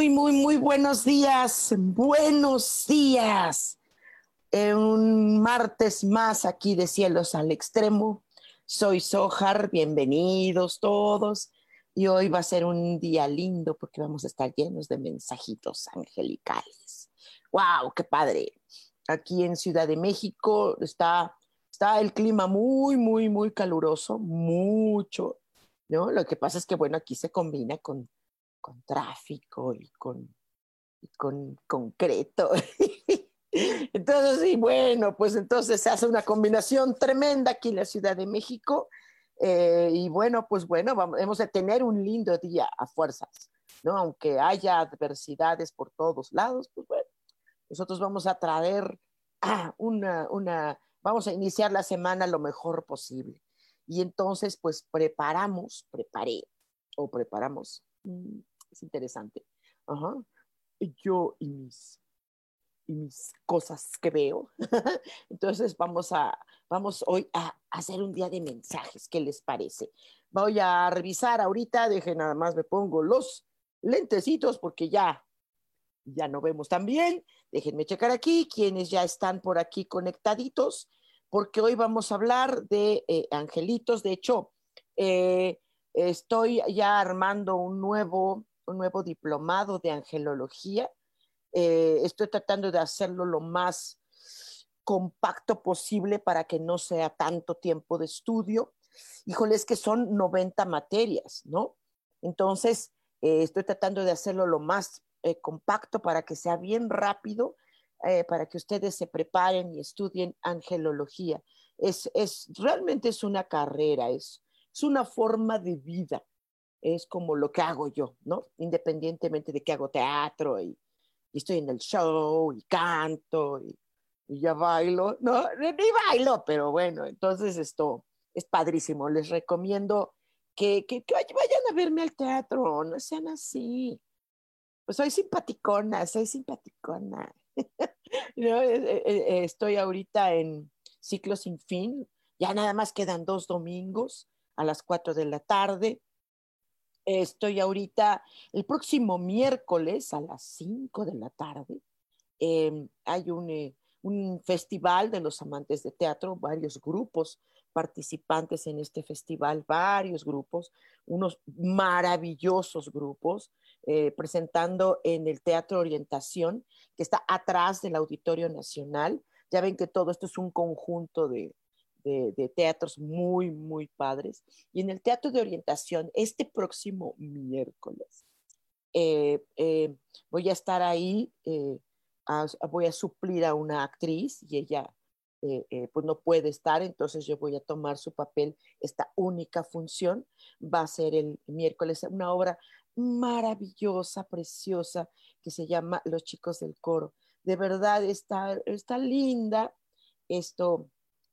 Muy, muy, muy, buenos días. Buenos días. un martes más aquí de Cielos al Extremo. Soy Sojar, bienvenidos todos. Y hoy va a ser un día lindo porque vamos a estar llenos de mensajitos angelicales. ¡Wow! ¡Qué padre! Aquí en Ciudad de México está, está el clima muy, muy, muy caluroso, mucho. ¿no? Lo que pasa es que, bueno, aquí se combina con con tráfico y con, con concreto. entonces, y bueno, pues entonces se hace una combinación tremenda aquí en la Ciudad de México. Eh, y bueno, pues bueno, vamos a tener un lindo día a fuerzas, ¿no? Aunque haya adversidades por todos lados, pues bueno, nosotros vamos a traer una, una, vamos a iniciar la semana lo mejor posible. Y entonces, pues preparamos, preparé o preparamos mm, es interesante. Ajá. Yo y mis, y mis cosas que veo. Entonces vamos a, vamos hoy a hacer un día de mensajes. ¿Qué les parece? Voy a revisar ahorita, deje nada más me pongo los lentecitos porque ya, ya no vemos tan bien. Déjenme checar aquí quienes ya están por aquí conectaditos, porque hoy vamos a hablar de eh, angelitos. De hecho, eh, estoy ya armando un nuevo un nuevo diplomado de angelología. Eh, estoy tratando de hacerlo lo más compacto posible para que no sea tanto tiempo de estudio. Híjole, es que son 90 materias, ¿no? Entonces, eh, estoy tratando de hacerlo lo más eh, compacto para que sea bien rápido, para que ustedes se preparen y estudien angelología. Es, es, realmente es una carrera, es, es una forma de vida es como lo que hago yo, ¿no? Independientemente de que hago teatro y, estoy en el show y canto y, ya bailo, no, ni bailo, pero bueno, entonces esto es padrísimo. Les recomiendo que, que, vayan a verme al teatro, no sean así. Pues soy simpaticona, soy simpaticona. ¿No? Eh, eh, eh, estoy ahorita en ciclo sin fin, ya nada más quedan dos domingos a las cuatro de la tarde Estoy ahorita, el próximo miércoles a las 5 de la tarde, em, hay un, eh, un, festival de los amantes de teatro, varios grupos participantes en este festival, varios grupos, unos maravillosos grupos, eh, presentando en el Teatro Orientación, que está atrás del Auditorio Nacional. Ya ven que todo esto es un conjunto de, de, teatros muy, muy padres. Y en el Teatro de Orientación, este próximo miércoles, eh, eh, voy a estar ahí, eh, voy a suplir a una actriz y ella pues no puede estar, entonces yo voy a tomar su papel, esta única función va a ser el miércoles, una obra maravillosa, preciosa, que se llama Los chicos del coro. De verdad está, está linda. Esto,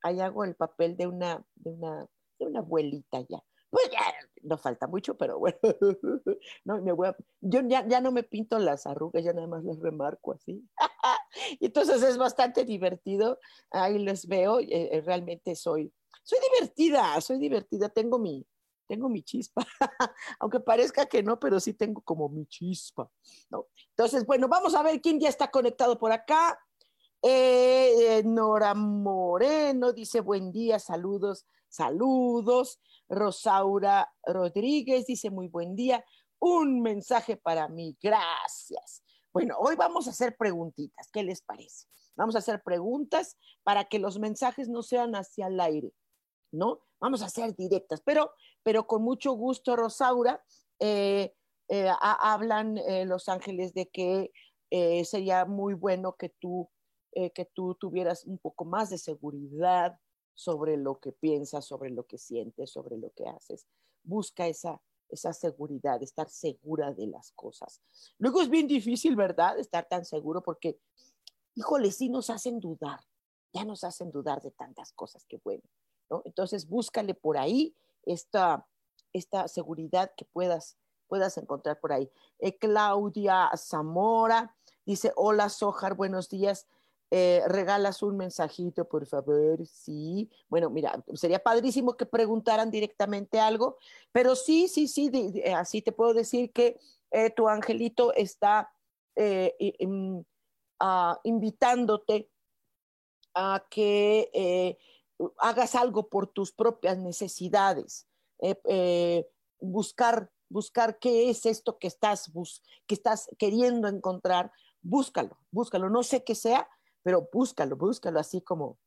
ahí hago el papel de una, de una, de una abuelita ya. Pues ya no falta mucho, pero bueno, no, me voy a, yo ya, ya, no me pinto las arrugas, ya nada más las remarco así. entonces es bastante divertido, ahí les veo, eh, eh, realmente soy, soy divertida, soy divertida, tengo mi, tengo mi chispa, aunque parezca que no, pero sí tengo como mi chispa, ¿no? Entonces, bueno, vamos a ver quién ya está conectado por acá. Eh, Nora Moreno dice buen día, saludos, saludos. Rosaura Rodríguez dice muy buen día. un mensaje para mí. Gracias. Bueno, hoy vamos a hacer preguntitas. ¿Qué les parece? Vamos a hacer preguntas para que los mensajes no sean hacia el aire, ¿no? Vamos a ser directas, pero, pero con mucho gusto, Rosaura. Eh, eh, hablan los ángeles de que sería muy bueno que tú, que tú tuvieras un poco más de seguridad sobre lo que piensas, sobre lo que sientes, sobre lo que haces. Busca esa, esa seguridad, estar segura de las cosas. Luego es bien difícil, ¿verdad? Estar tan seguro porque, híjole, sí nos hacen dudar, ya nos hacen dudar de tantas cosas, que bueno, ¿no? Entonces búscale por ahí esta, esta seguridad que puedas, puedas encontrar por ahí. Eh, Claudia Zamora dice, hola Sojar, buenos días. Eh, regalas un mensajito, por favor, sí. Bueno, mira, sería padrísimo que preguntaran directamente algo, pero sí, sí, sí, así te puedo decir que eh, tu angelito está eh, ah, invitándote a que hagas algo por tus propias necesidades, buscar, buscar qué es esto que estás, que estás queriendo encontrar, búscalo, búscalo, no sé qué sea, pero búscalo, búscalo así como,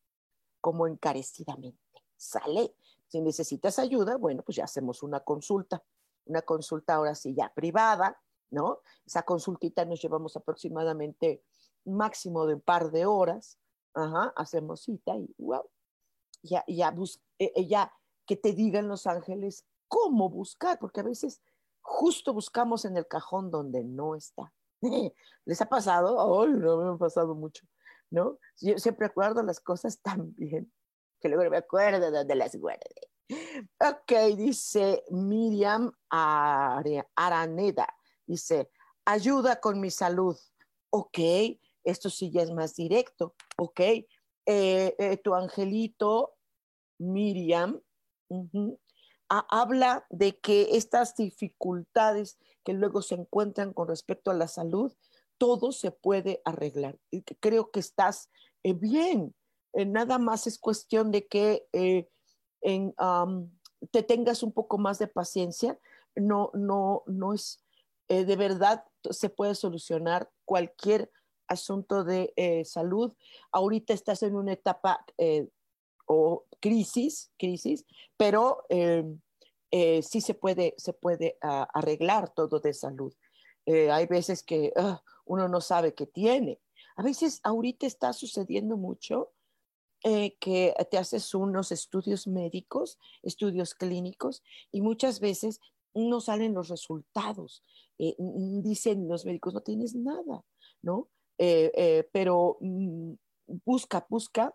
como encarecidamente. ¿Sale? Si necesitas ayuda, bueno, pues ya hacemos una consulta, una consulta ahora sí ya privada, ¿no? Esa consultita nos llevamos aproximadamente máximo de un par de horas, ajá, hacemos cita y wow, ya, ya, eh, eh, ya que te digan los ángeles cómo buscar, porque a veces justo buscamos en el cajón donde no está. ¿Les ha pasado? Ay, no me ha pasado mucho. ¿No? Yo siempre acuerdo las cosas tan bien que luego me acuerdo de dónde las guardé. Ok, dice Miriam Araneda, dice, ayuda con mi salud. Ok, esto sí ya es más directo. Ok, eh, eh, tu angelito, Miriam, habla de que estas dificultades que luego se encuentran con respecto a la salud todo se puede arreglar. Creo que estás eh, bien. Eh, nada más es cuestión de que eh, te tengas un poco más de paciencia. No, no, no es, de verdad se puede solucionar cualquier asunto de salud. Ahorita estás en una etapa o crisis, crisis, pero sí se puede, se puede ah, arreglar todo de salud. hay veces que ah, uno no sabe qué tiene. A veces ahorita está sucediendo mucho eh, que te haces unos estudios médicos, estudios clínicos, y muchas veces no salen los resultados. Eh, dicen los médicos, no tienes nada, ¿no? Eh, pero mm, busca, busca.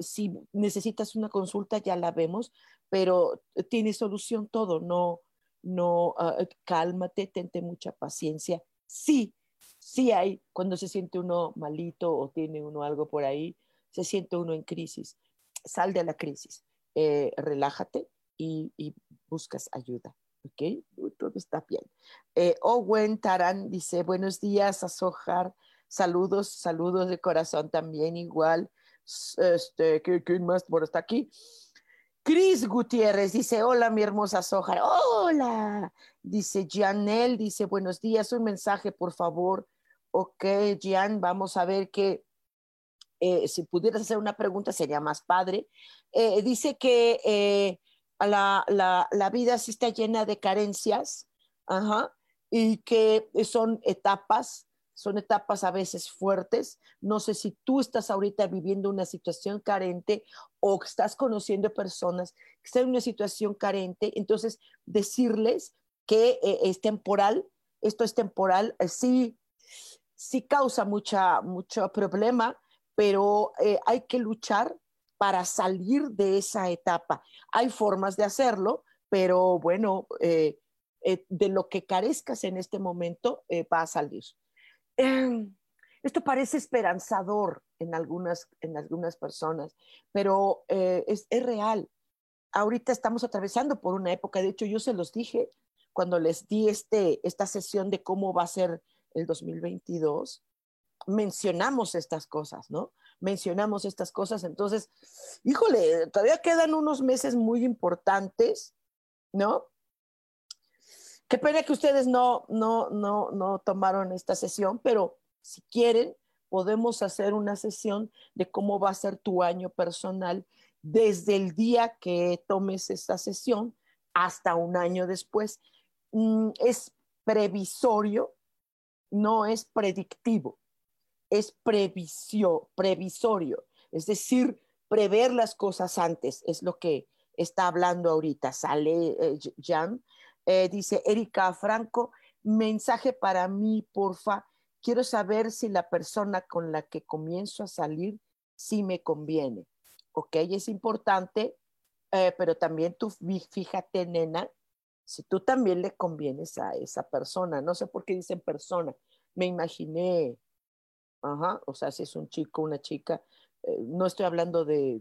si necesitas una consulta, ya la vemos, pero tiene solución todo, no, no, ah, cálmate, tente mucha paciencia. Sí, sí hay, cuando se siente uno malito o tiene uno algo por ahí, se siente uno en crisis. Sal de la crisis, eh, relájate y, buscas ayuda. ¿Ok? Todo está bien. Eh, Owen Tarán dice, buenos días, Azojar. Saludos, saludos de corazón también igual. Este, ¿quién más por está aquí? Cris Gutiérrez dice, hola mi hermosa Sojar, hola. Dice Janel, dice, buenos días, un mensaje por favor. Ok, Jan, vamos a ver que eh, si pudieras hacer una pregunta sería más padre. Eh, dice que eh, la, la, la, vida sí está llena de carencias ajá, y que son etapas son etapas a veces fuertes. No sé si tú estás ahorita viviendo una situación carente o estás conociendo personas que están en una situación carente. Entonces, decirles que es temporal, esto es temporal, sí, sí causa mucha, mucho problema, pero eh, hay que luchar para salir de esa etapa. Hay formas de hacerlo, pero bueno, de lo que carezcas en este momento va a salir. Em, esto parece esperanzador en algunas, en algunas personas, pero eh, es, es, real. Ahorita estamos atravesando por una época, de hecho yo se los dije cuando les di este, esta sesión de cómo va a ser el 2022, mencionamos estas cosas, ¿no? Mencionamos estas cosas, entonces, híjole, todavía quedan unos meses muy importantes, ¿no? Qué pena que ustedes no, no, no, no tomaron esta sesión, pero si quieren, podemos hacer una sesión de cómo va a ser tu año personal desde el día que tomes esta sesión hasta un año después. Mm, es previsorio, no es predictivo, es previsio, previsorio, es decir, prever las cosas antes, es lo que está hablando ahorita. Sale eh, Jan, eh, dice Erika Franco, mensaje para mí, porfa. Quiero saber si la persona con la que comienzo a salir sí me conviene. Ok, es importante, eh, pero también tú fíjate, nena, si tú también le convienes a esa persona. No sé por qué dicen persona. Me imaginé, ajá, o sea, si es un chico, una chica, eh, no estoy hablando de,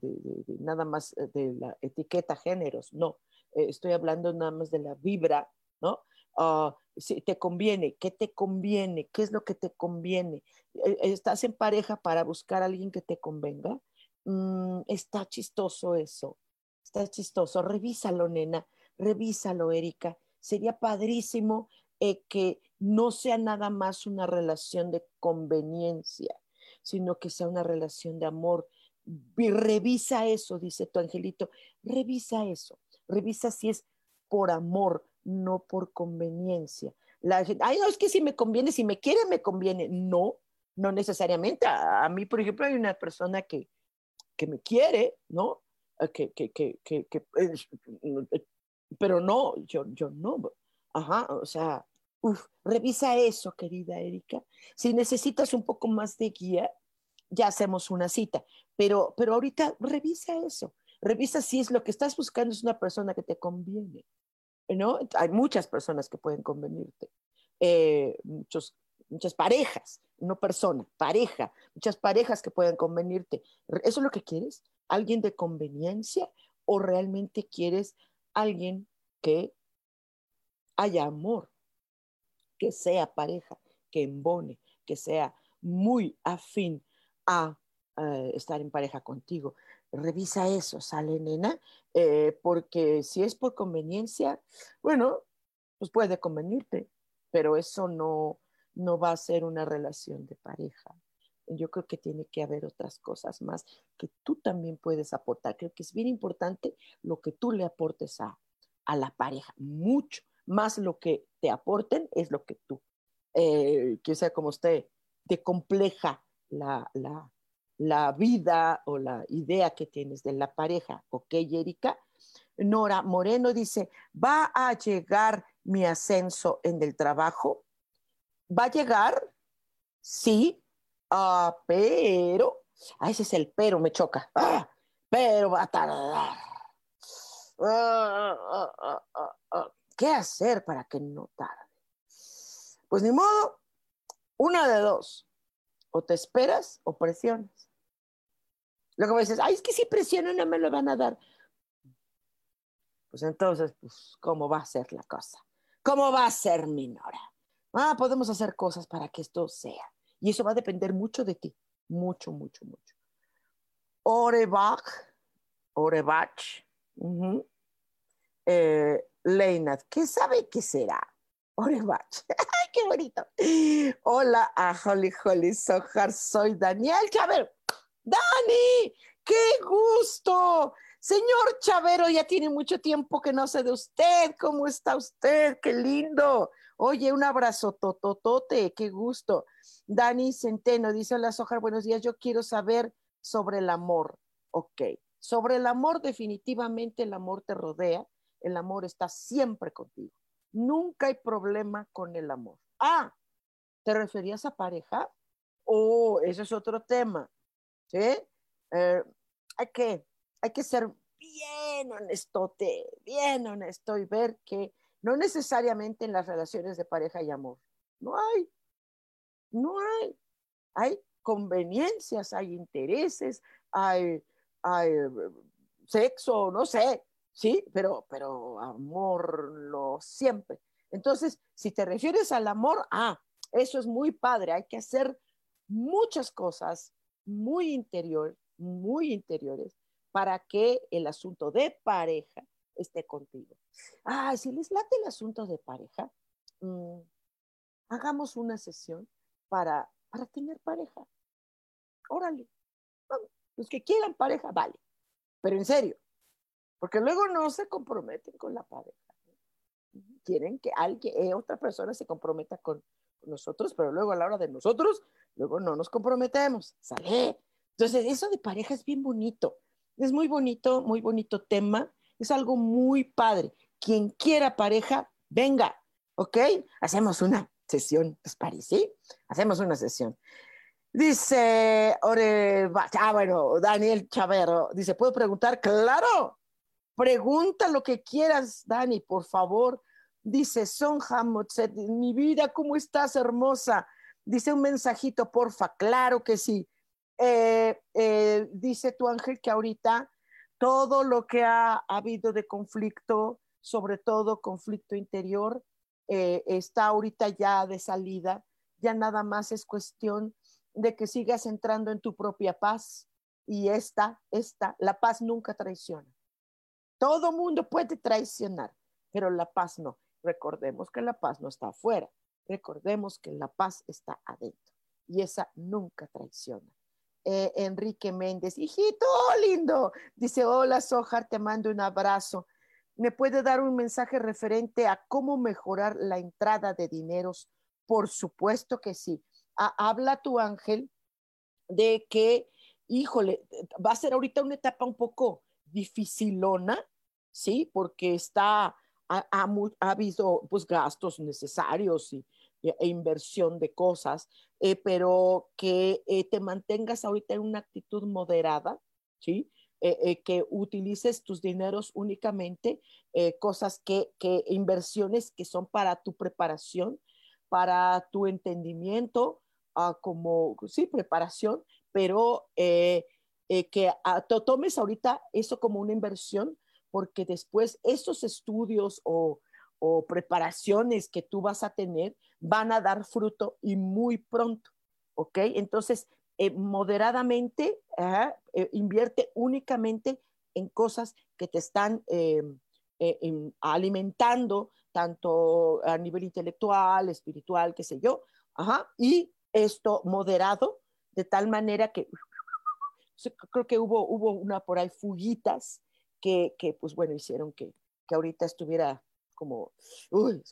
nada más eh, de la etiqueta géneros, no, eh, estoy hablando nada más de la vibra, ¿no? Ah, si te conviene, ¿qué te conviene? ¿Qué es lo que te conviene? ¿Estás en pareja para buscar a alguien que te convenga? Mm, está chistoso eso, está chistoso. Revísalo, nena, revísalo, Erika. Sería padrísimo que no sea nada más una relación de conveniencia, sino que sea una relación de amor. revisa eso, dice tu angelito, revisa eso, revisa si es por amor, no por conveniencia. La gente, ay, no, es que si me conviene, si me quiere, me conviene. No, no necesariamente. A, mí, por ejemplo, hay una persona que, que me quiere, ¿no? Eh, que, que, que, que, pero no, yo, yo no. Ajá, o sea, Uf, revisa eso, querida Erika. Si necesitas un poco más de guía, ya hacemos una cita. Pero, pero ahorita revisa eso. Revisa si es lo que estás buscando es una persona que te conviene. ¿no? Hay muchas personas que pueden convenirte. Eh, muchos, muchas parejas, no persona, pareja, muchas parejas que pueden convenirte. ¿Eso es lo que quieres? ¿Alguien de conveniencia o realmente quieres alguien que haya amor? que sea pareja, que embone, que sea muy afín a eh, estar en pareja contigo. Revisa eso, sale nena, eh, porque si es por conveniencia, bueno, pues puede convenirte, pero eso no, no va a ser una relación de pareja. Yo creo que tiene que haber otras cosas más que tú también puedes aportar. Creo que es bien importante lo que tú le aportes a, a la pareja, mucho, más lo que te aporten es lo que tú, eh, que sea como usted, te compleja la, la, la, vida o la idea que tienes de la pareja. ¿Ok, Erika? Nora Moreno dice, ¿va a llegar mi ascenso en el trabajo? ¿Va a llegar? Sí, ah, pero, ah, ese es el pero, me choca. Ah, pero va a tardar. Ah, ¿Qué hacer para que no tarde? Pues ni modo, una de dos. O te esperas o presionas. Luego dices, ay, es que si presiono no me lo van a dar. Pues entonces, pues, ¿cómo va a ser la cosa? ¿Cómo va a ser, Minora? Ah, podemos hacer cosas para que esto sea. Y eso va a depender mucho de ti. Mucho, mucho, mucho. Orebach, Orebach, eh, Leinat, ¿qué sabe qué será? Orebach. ¡Ay, qué bonito! Hola a Holly Holly Sojar, soy Daniel Chavero. ¡Dani! ¡Qué gusto! Señor Chavero, ya tiene mucho tiempo que no sé de usted. ¿Cómo está usted? ¡Qué lindo! Oye, un abrazo tototote, qué gusto. Dani Centeno dice: Hola Sojar, buenos días. Yo quiero saber sobre el amor. Ok. Sobre el amor, definitivamente el amor te rodea el amor está siempre contigo. Nunca hay problema con el amor. Ah, ¿te referías a pareja? Oh, ese es otro tema. ¿Sí? Eh, hay, que, hay que ser bien honestote, bien honesto y ver que no necesariamente en las relaciones de pareja hay amor. No hay. No hay. Hay conveniencias, hay intereses, hay, sexo, no sé, ¿sí? Pero, pero amor lo siempre. Entonces, si te refieres al amor, ah, eso es muy padre, hay que hacer muchas cosas muy interior, muy interiores para que el asunto de pareja esté contigo. Ah, si les late el asunto de pareja, mm, hagamos una sesión para, para tener pareja. Órale, los que quieran pareja, vale, pero en serio, porque luego no se comprometen con la pareja. Quieren que alguien, eh, otra persona se comprometa con, nosotros, pero luego a la hora de nosotros, luego no nos comprometemos, ¿sale? Entonces, eso de pareja es bien bonito, es muy bonito, muy bonito tema, es algo muy padre. Quien quiera pareja, venga, ¿ok? Hacemos una sesión, ¿les parece? Hacemos una sesión. Dice, ah, bueno, Daniel Chavero, dice, ¿puedo preguntar? Claro, pregunta lo que quieras, Dani, por favor. Dice, Son Hamotset, mi vida, ¿cómo estás, hermosa? Dice un mensajito, porfa, claro que sí. Eh, eh, dice tu ángel que ahorita todo lo que ha, habido de conflicto, sobre todo conflicto interior, eh, está ahorita ya de salida. Ya nada más es cuestión de que sigas entrando en tu propia paz. Y esta, esta, la paz nunca traiciona. Todo mundo puede traicionar, pero la paz no. Recordemos que la paz no está afuera. Recordemos que la paz está adentro. Y esa nunca traiciona. Eh, Enrique Méndez, hijito lindo, dice, hola Sojar, te mando un abrazo. ¿Me puede dar un mensaje referente a cómo mejorar la entrada de dineros? Por supuesto que sí habla tu ángel de que, híjole, va a ser ahorita una etapa un poco dificilona, ¿sí? Porque está, ha, habido pues gastos necesarios y, e inversión de cosas, eh, pero que eh, te mantengas ahorita en una actitud moderada, ¿sí? Eh, que utilices tus dineros únicamente, cosas que, que, inversiones que son para tu preparación, para tu entendimiento, uh, como, sí, preparación, pero eh, eh, que tomes ahorita eso como una inversión, porque después esos estudios o, o preparaciones que tú vas a tener van a dar fruto y muy pronto, ¿ok? Entonces, eh, moderadamente, invierte únicamente en cosas que te están alimentando tanto a nivel intelectual, espiritual, qué sé yo, y esto moderado, de tal manera que creo que hubo, hubo una por ahí fuguitas que, que pues bueno, hicieron que, que ahorita estuviera como,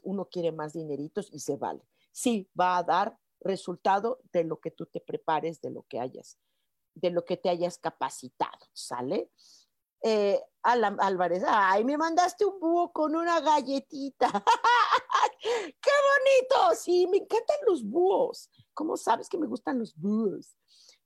uno quiere más dineritos y se vale. Sí, va a dar resultado de lo que tú te prepares, de lo que hayas, de lo que te hayas capacitado, ¿sale? Eh, Álvarez, ay, me mandaste un búho con una galletita. ¡Qué bonito! Sí, me encantan los búhos. ¿Cómo sabes que me gustan los búhos?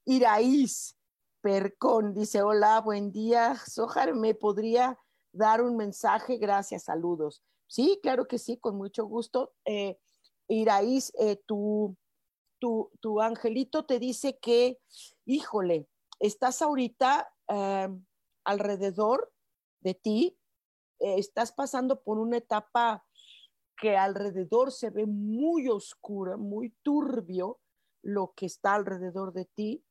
Iraíz Percón dice, hola, buen día. Sojar, ¿me podría dar un mensaje? Gracias, saludos. Sí, claro que sí, con mucho gusto. Eh, Iraíz, eh, tu, tu, tu, angelito te dice que, híjole, estás ahorita eh, alrededor de ti, eh, estás pasando por una etapa que alrededor se ve muy oscura, muy turbio lo que está alrededor de ti.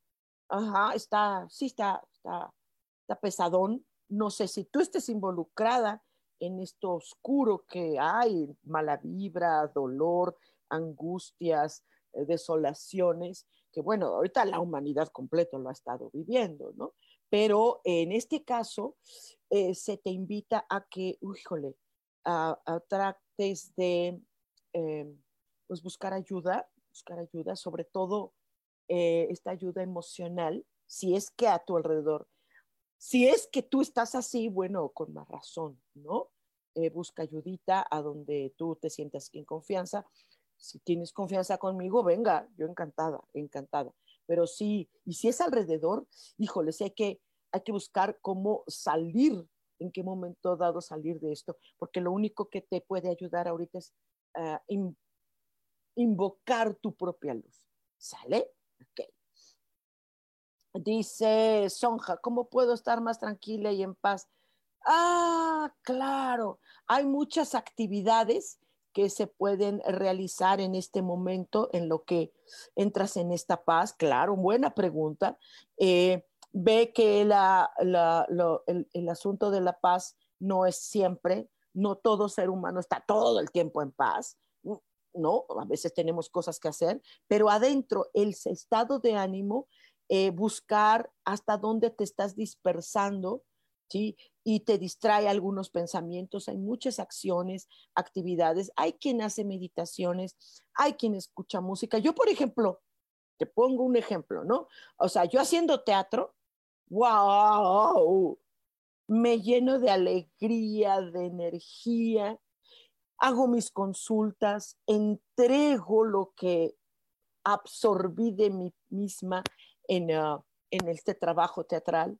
Ajá, está, sí está, está, está pesadón. No sé si tú estés involucrada en esto oscuro que hay, mala vibra, dolor, angustias, desolaciones, que bueno, ahorita la humanidad completa lo ha estado viviendo, ¿no? Pero en este caso eh, se te invita a que, híjole, a, trates de eh, pues buscar ayuda, buscar ayuda, sobre todo eh, esta ayuda emocional, si es que a tu alrededor, si es que tú estás así, bueno, con más razón, ¿no? busca ayudita a donde tú te sientas en confianza. Si tienes confianza conmigo, venga, yo encantada, encantada pero sí, y si es alrededor, híjole, hay que, hay que buscar cómo salir, en qué momento dado salir de esto, porque lo único que te puede ayudar ahorita es uh, invocar tu propia luz. ¿Sale? Ok. Dice Sonja, ¿cómo puedo estar más tranquila y en paz? Ah, claro, hay muchas actividades que se pueden realizar en este momento en lo que entras en esta paz? Claro, buena pregunta. Eh, ve que el, asunto de la paz no es siempre, no todo ser humano está todo el tiempo en paz. ¿no? A veces tenemos cosas que hacer, pero adentro el estado de ánimo, eh, buscar hasta dónde te estás dispersando, Y te distrae algunos pensamientos, hay muchas acciones, actividades, hay quien hace meditaciones, hay quien escucha música. Yo, por ejemplo, te pongo un ejemplo, ¿no? O sea, yo haciendo teatro, wow, me lleno de alegría, de energía, hago mis consultas, entrego lo que absorbí de mí misma en, uh, en este trabajo teatral.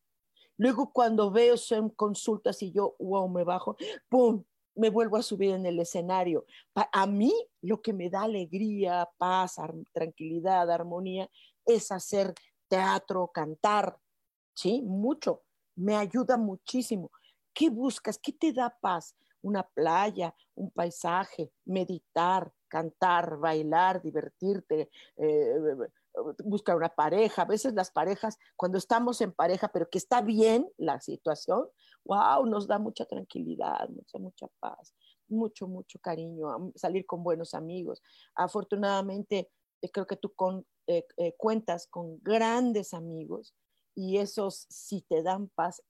Luego cuando veo son consultas y yo, wow, me bajo, ¡pum! Me vuelvo a subir en el escenario. A mí lo que me da alegría, paz, tranquilidad, armonía, es hacer teatro, cantar, ¿sí? Mucho. Me ayuda muchísimo. ¿Qué buscas? ¿Qué te da paz? Una playa, un paisaje, meditar, cantar, bailar, divertirte, eh, buscar una pareja. A veces las parejas, cuando estamos en pareja, pero que está bien la situación, wow, nos da mucha tranquilidad, mucha, mucha paz, mucho, mucho cariño, salir con buenos amigos. Afortunadamente, eh, creo que tú con, eh, cuentas con grandes amigos y esos si te dan paz,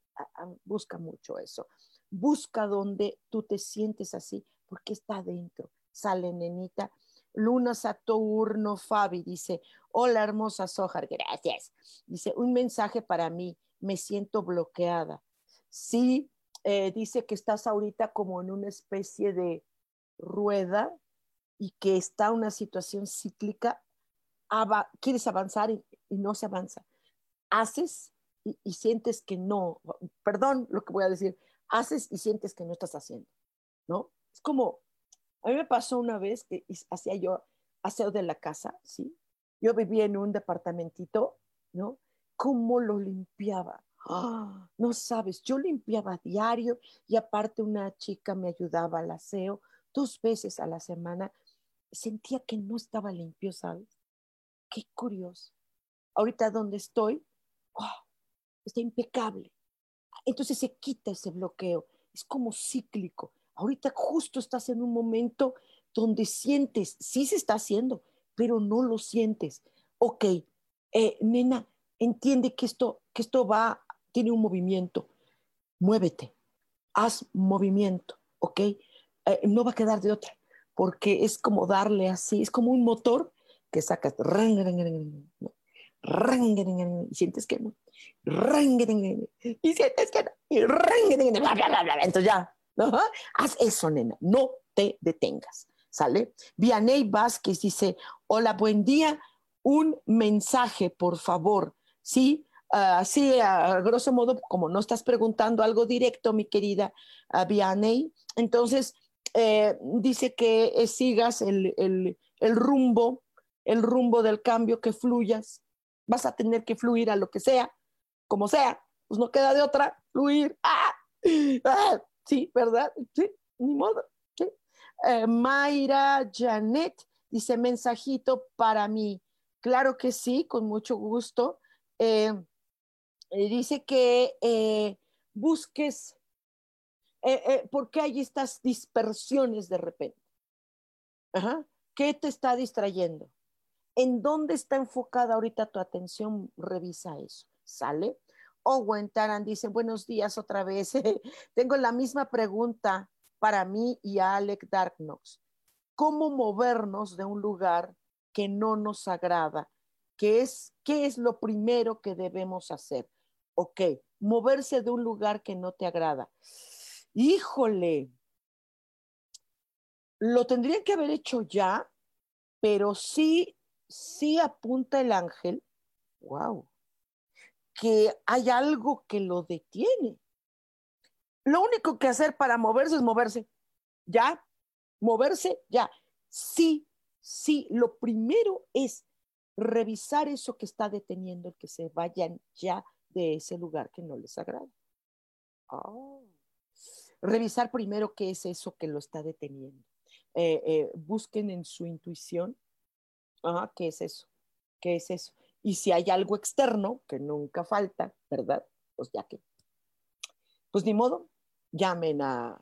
busca mucho eso. Busca donde tú te sientes así, porque está adentro. Sale, nenita. Luna Saturno Fabi dice, hola hermosa Sojar, gracias. Dice, un mensaje para mí, me siento bloqueada. Sí, eh, dice que estás ahorita como en una especie de rueda y que está una situación cíclica, quieres avanzar y, no se avanza. Haces y, sientes que no, perdón lo que voy a decir, haces y sientes que no estás haciendo, ¿no? Es como, a mí me pasó una vez que hacía yo aseo de la casa, ¿sí? Yo vivía en un departamentito, ¿no? ¿Cómo lo limpiaba? ¡Ah! no sabes, yo limpiaba diario y aparte una chica me ayudaba al aseo dos veces a la semana. Sentía que no estaba limpio, ¿sabes? Qué curioso. Ahorita donde estoy, está impecable. Entonces se quita ese bloqueo. Es como cíclico. Ahorita justo estás en un momento donde sientes, sí se está haciendo, pero no lo sientes. Ok, eh, nena, entiende que esto, que esto va, tiene un movimiento. Muévete, haz movimiento, ok. Eh, no va a quedar de otra, porque es como darle así, es como un motor que sacas, y sientes que no, y sientes que no, y entonces ya, haz eso, nena, no te detengas, ¿sale? Vianey Vázquez dice, hola, buen día, un mensaje, por favor, ¿sí? Así, a grosso modo, como no estás preguntando algo directo, mi querida uh, Vianey, entonces eh, dice que eh, sigas el, el, el rumbo, el rumbo del cambio, que fluyas, vas a tener que fluir a lo que sea, como sea, pues no queda de otra, fluir. ¡Ah! ¡Ah! Sí, ¿verdad? Sí, ni modo. Eh, Mayra Janet dice mensajito para mí. Claro que sí, con mucho gusto. Eh, eh, dice que busques, ¿por qué hay estas dispersiones de repente? ¿Qué te está distrayendo? ¿En dónde está enfocada ahorita tu atención? Revisa eso, ¿sale? Owen Taran dice, buenos días otra vez. Tengo la misma pregunta para mí y a Alec Darknox. ¿Cómo movernos de un lugar que no nos agrada? ¿Qué es, ¿Qué es lo primero que debemos hacer? Ok, moverse de un lugar que no te agrada. Híjole, lo tendrían que haber hecho ya, pero sí, sí apunta el ángel. Wow que hay algo que lo detiene. Lo único que hacer para moverse es moverse. Ya, moverse, ya. Sí, sí, lo primero es revisar eso que está deteniendo el que se vayan ya de ese lugar que no les agrada. Oh. Revisar primero qué es eso que lo está deteniendo. Eh, eh, busquen en su intuición, ah, ¿qué es eso? ¿Qué es eso? Y si hay algo externo, que nunca falta, ¿verdad? Pues ya que, pues ni modo, llamen a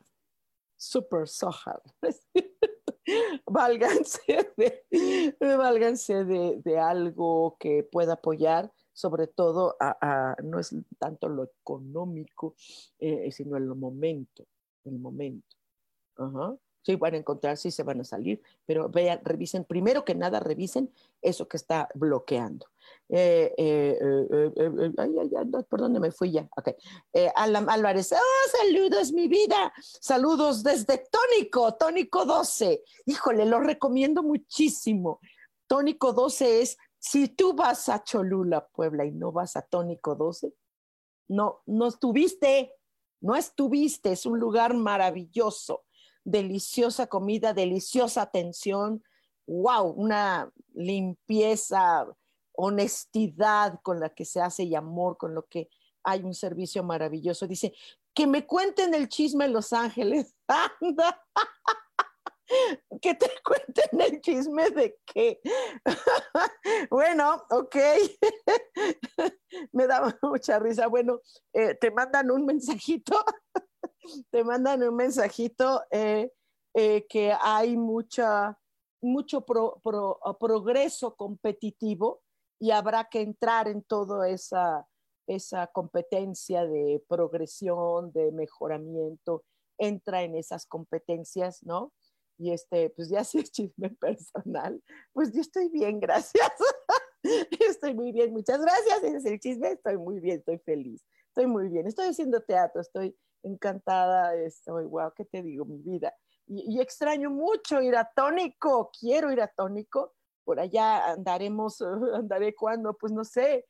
Super Sohar. válganse de, de, algo que pueda apoyar, sobre todo a, no es tanto lo económico, eh, sino el momento, el momento. Ajá sí van a encontrar, sí se van a salir, pero vean, revisen, primero que nada, revisen eso que está bloqueando. Eh, eh, eh, ay, ay, ay, ¿por dónde me fui ya? Ok. Alan Álvarez, oh, saludos, mi vida. Saludos desde Tónico, Tónico 12. Híjole, lo recomiendo muchísimo. Tónico 12 es, si tú vas a Cholula, Puebla, y no vas a Tónico 12, no, no estuviste, no estuviste, es un lugar maravilloso deliciosa comida, deliciosa atención, wow, una limpieza, honestidad con la que se hace y amor con lo que hay un servicio maravilloso. Dice, que me cuenten el chisme en Los Ángeles. Anda. que te cuenten el chisme de qué. bueno, ok. me da mucha risa. Bueno, eh, te mandan un mensajito te mandan un mensajito eh, eh, que hay mucha, mucho progreso competitivo y habrá que entrar en toda esa, esa competencia de progresión, de mejoramiento, entra en esas competencias, ¿no? Y este, pues ya si es chisme personal, pues yo estoy bien, gracias. estoy muy bien, muchas gracias. Ese es el chisme, estoy muy bien, estoy feliz, estoy muy bien. Estoy haciendo teatro, estoy encantada, estoy, wow, ¿qué te digo? Mi vida. Y, extraño mucho ir a Tónico, quiero ir a Tónico, por allá andaremos, andaré cuando, pues no sé,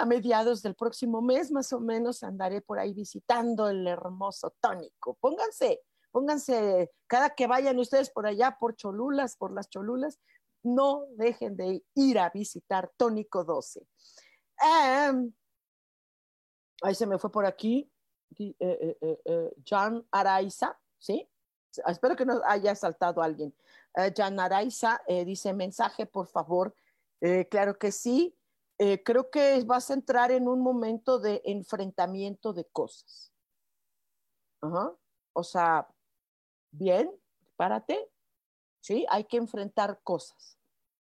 a mediados del próximo mes más o menos andaré por ahí visitando el hermoso Tónico. Pónganse, pónganse, cada que vayan ustedes por allá, por Cholulas, por las Cholulas, no dejen de ir a visitar Tónico 12. Em, ahí se me fue por aquí. Eh, eh, eh, Jan Araiza, ¿sí? Espero que no haya saltado alguien. Jan Araiza dice mensaje, por favor. claro que sí. creo que vas a entrar en un momento de enfrentamiento de cosas. O sea, bien, párate, ¿sí? Hay que enfrentar cosas,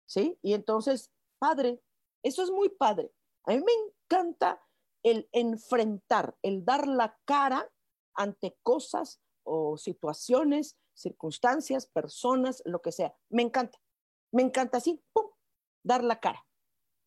¿sí? Y entonces, padre, eso es muy padre. A mí me encanta el enfrentar, el dar la cara ante cosas o situaciones, circunstancias, personas, lo que sea. Me encanta, me encanta así, ¡pum! dar la cara.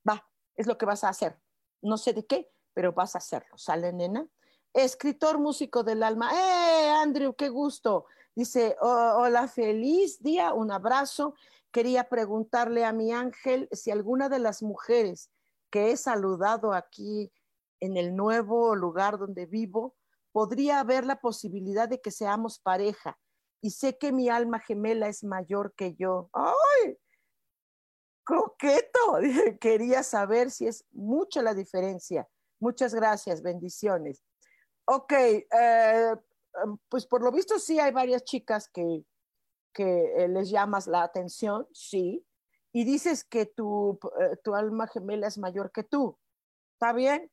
Va, es lo que vas a hacer. No sé de qué, pero vas a hacerlo. ¿Sale, nena? Escritor, músico del alma. ¡Eh, Andrew, qué gusto! Dice, hola, feliz día, un abrazo. Quería preguntarle a mi ángel si alguna de las mujeres que he saludado aquí en el nuevo lugar donde vivo, podría haber la posibilidad de que seamos pareja. Y sé que mi alma gemela es mayor que yo. ¡Ay! Coqueto. Quería saber si es mucha la diferencia. Muchas gracias, bendiciones. Ok, eh, pues por lo visto sí hay varias chicas que, que eh, les llamas la atención, sí, y dices que tu, eh, tu alma gemela es mayor que tú. ¿Está bien?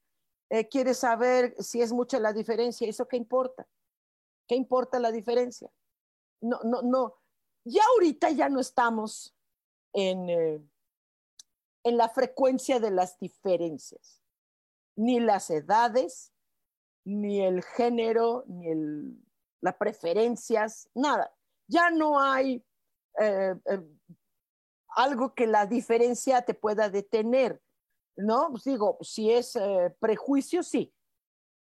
Eh, quiere saber si es mucha la diferencia. ¿Eso qué importa? ¿Qué importa la diferencia? No, no, no. Ya ahorita ya no estamos en, eh, en la frecuencia de las diferencias. Ni las edades, ni el género, ni el, las preferencias, nada. Ya no hay eh, algo que la diferencia te pueda detener. ¿No? Pues digo, si es eh, prejuicio, sí.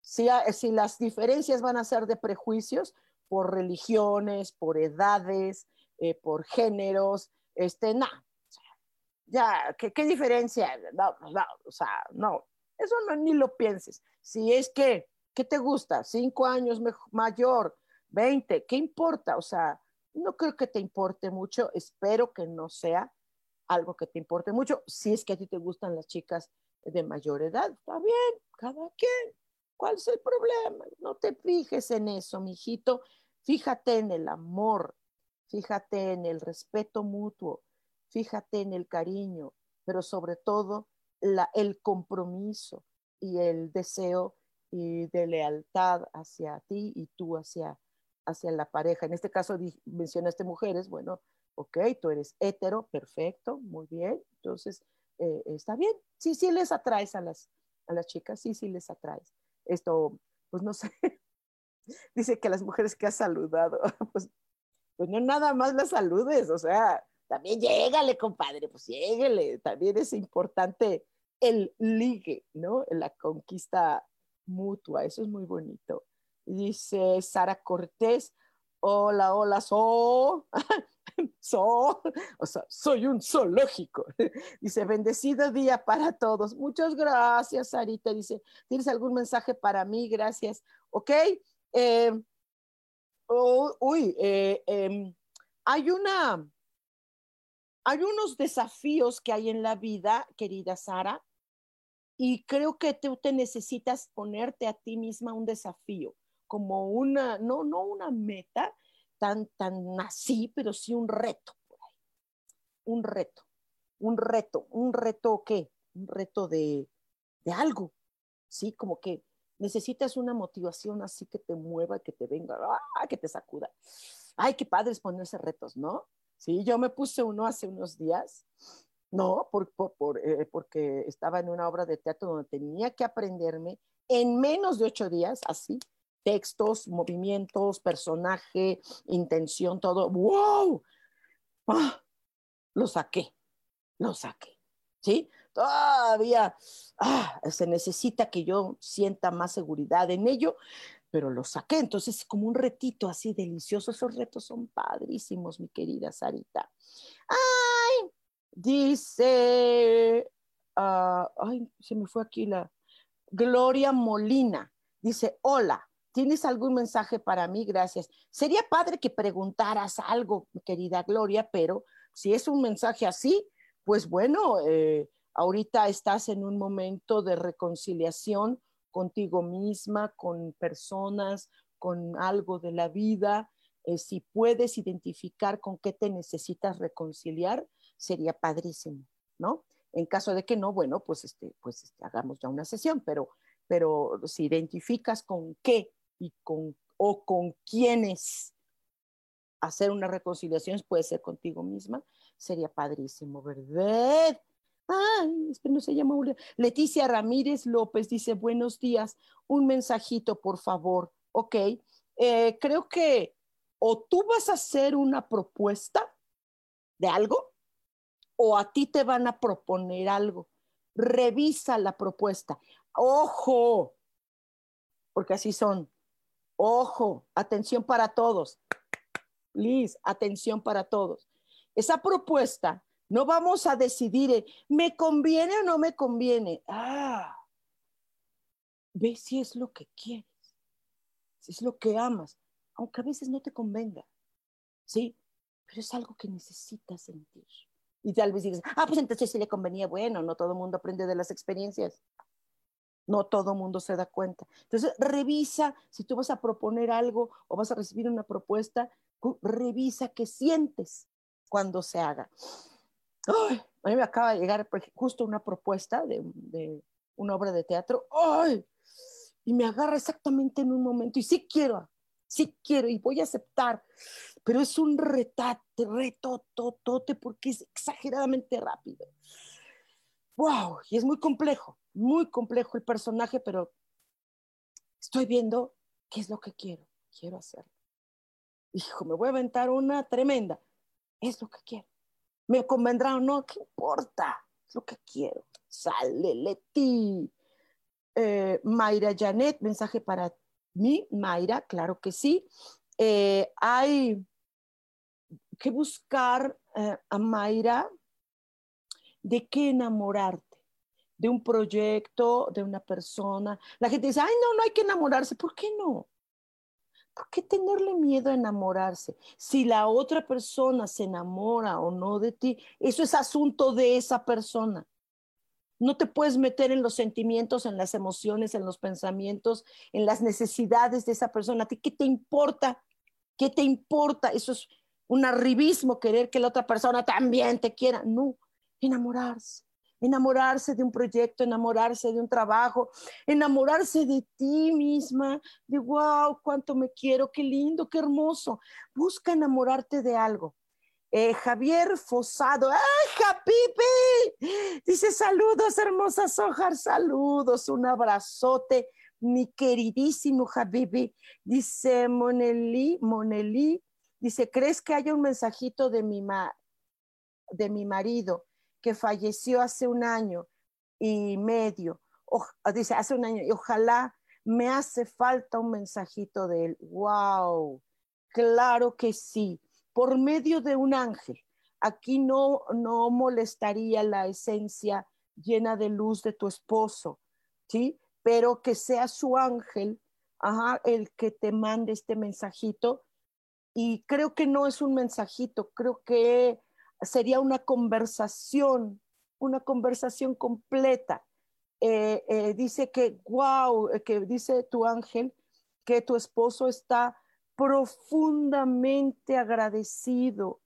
Si, si, las diferencias van a ser de prejuicios por religiones, por edades, eh, por géneros, este, no. Ya, ¿qué, ¿qué, diferencia? No, no, o sea, no, eso no, ni lo pienses. Si es que, ¿qué te gusta? Cinco años mayor, veinte, ¿qué importa? O sea, no creo que te importe mucho, espero que no sea algo que te importe mucho. Si es que a ti te gustan las chicas de mayor edad, está bien, cada quien. ¿Cuál es el problema? No te fijes en eso, mijito. Fíjate en el amor, fíjate en el respeto mutuo, fíjate en el cariño, pero sobre todo el compromiso y el deseo y de lealtad hacia ti y tú hacia, hacia la pareja. En este caso mencionaste mujeres, bueno, ok, tú eres hetero, perfecto, muy bien, entonces eh, está bien, sí, sí les atraes a las, a las chicas, sí, sí les atraes. Esto, pues no sé, dice que las mujeres que has saludado, pues, pues no nada más las saludes, o sea, también llégale, compadre, pues llégale, también es importante el ligue, ¿no? La conquista mutua, eso es muy bonito. Dice Sara Cortés, hola, hola, so, so, o sea, soy un zoológico. Dice, bendecido día para todos. Muchas gracias, Sarita. Dice, ¿tienes algún mensaje para mí? Gracias. Ok. Oh, uy, eh, em, hay una, hay unos desafíos que hay en la vida, querida Sara, y creo que tú te necesitas ponerte a ti misma un desafío como una, no, no una meta tan, tan así, pero sí un reto. Un reto, un reto, un reto qué? Un reto de, de algo, ¿sí? Como que necesitas una motivación así que te mueva, que te venga, ¡ah! que te sacuda. Ay, qué padre es ponerse retos, ¿no? Sí, yo me puse uno hace unos días, no, por, por, por, eh, porque estaba en una obra de teatro donde tenía que aprenderme en menos de ocho días, así, textos, movimientos, personaje, intención, todo. ¡Wow! ¡Ah! Lo saqué, lo saqué. ¿Sí? Todavía ah, se necesita que yo sienta más seguridad en ello, pero lo saqué. Entonces, como un retito así delicioso. Esos retos son padrísimos, mi querida Sarita. ¡Ay! Dice. Ah, ay, se me fue aquí la. Gloria Molina. Dice: Hola, ¿Tienes algún mensaje para mí? Gracias. Sería padre que preguntaras algo, querida Gloria, pero si es un mensaje así, pues bueno, eh, ahorita estás en un momento de reconciliación contigo misma, con personas, con algo de la vida. Eh, si puedes identificar con qué te necesitas reconciliar, sería padrísimo, ¿no? En caso de que no, bueno, pues, este, pues este, hagamos ya una sesión, pero, pero si identificas con qué y con, o con quienes hacer una reconciliación, puede ser contigo misma, sería padrísimo, ¿verdad? Ay, no se llama Leticia Ramírez López dice, buenos días, un mensajito, por favor. Ok, eh, creo que o tú vas a hacer una propuesta de algo o a ti te van a proponer algo. Revisa la propuesta. Ojo, porque así son. Ojo, atención para todos. Liz, atención para todos. Esa propuesta no vamos a decidir, ¿me conviene o no me conviene? Ah, ve si es lo que quieres, si es lo que amas, aunque a veces no te convenga, ¿sí? Pero es algo que necesitas sentir. Y tal vez digas, ah, pues entonces si le convenía, bueno, no todo el mundo aprende de las experiencias. No todo mundo se da cuenta. Entonces, revisa si tú vas a proponer algo o vas a recibir una propuesta, revisa qué sientes cuando se haga. a mí me acaba de llegar justo una propuesta de, una obra de teatro. ¡Ay! Y me agarra exactamente en un momento. Y sí quiero, sí quiero y voy a aceptar. Pero es un retate, reto, totote, porque es exageradamente rápido. ¡Wow! Y es muy complejo muy complejo el personaje, pero estoy viendo qué es lo que quiero, quiero hacerlo. Hijo, me voy a aventar una tremenda, es lo que quiero. Me convendrá o no, ¿qué importa? Es lo que quiero. Sale, Leti. Eh, Mayra Janet, mensaje para mí, Mayra, claro que sí. Eh, hay que buscar eh, a Mayra de qué enamorarte de un proyecto, de una persona. La gente dice, ay, no, no hay que enamorarse. ¿Por qué no? ¿Por qué tenerle miedo a enamorarse? Si la otra persona se enamora o no de ti, eso es asunto de esa persona. No te puedes meter en los sentimientos, en las emociones, en los pensamientos, en las necesidades de esa persona. ¿A ti qué te importa? ¿Qué te importa? Eso es un arribismo, querer que la otra persona también te quiera. No, enamorarse enamorarse de un proyecto, enamorarse de un trabajo, enamorarse de ti misma, de wow, cuánto me quiero, qué lindo, qué hermoso. Busca enamorarte de algo. Eh, Javier Fosado, ¡ay, Japipi! Dice saludos, hermosa Sojar, saludos, un abrazote, mi queridísimo Javipi. Dice Monelí, Monelí, dice, ¿crees que haya un mensajito de mi, ma de mi marido que falleció hace un año y medio? dice, hace un año, y ojalá me hace falta un mensajito de él. ¡Wow! Claro que sí por medio de un ángel. Aquí no, no molestaría la esencia llena de luz de tu esposo, ¿sí? Pero que sea su ángel, el que te mande este mensajito. Y creo que no es un mensajito, creo que sería una conversación, una conversación completa. Eh, eh, dice que, wow, que dice tu ángel que tu esposo está profundamente agradecido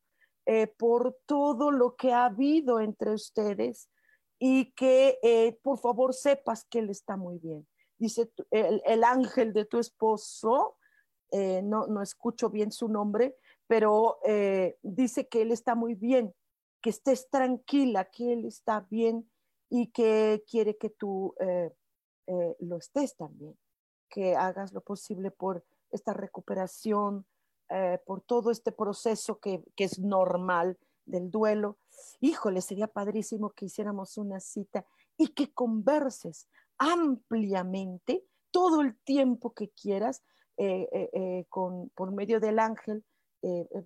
eh, por todo lo que ha habido entre ustedes y que eh, por favor sepas que él está muy bien. Dice el, ángel de tu esposo, eh, no, no, escucho bien su nombre, pero dice que él está muy bien, que estés tranquila, que él está bien y que quiere que tú lo estés también, que hagas lo posible por esta recuperación, eh, por todo este proceso que, es normal del duelo. Híjole, sería padrísimo que hiciéramos una cita y que converses ampliamente todo el tiempo que quieras eh, eh, con, por medio del ángel,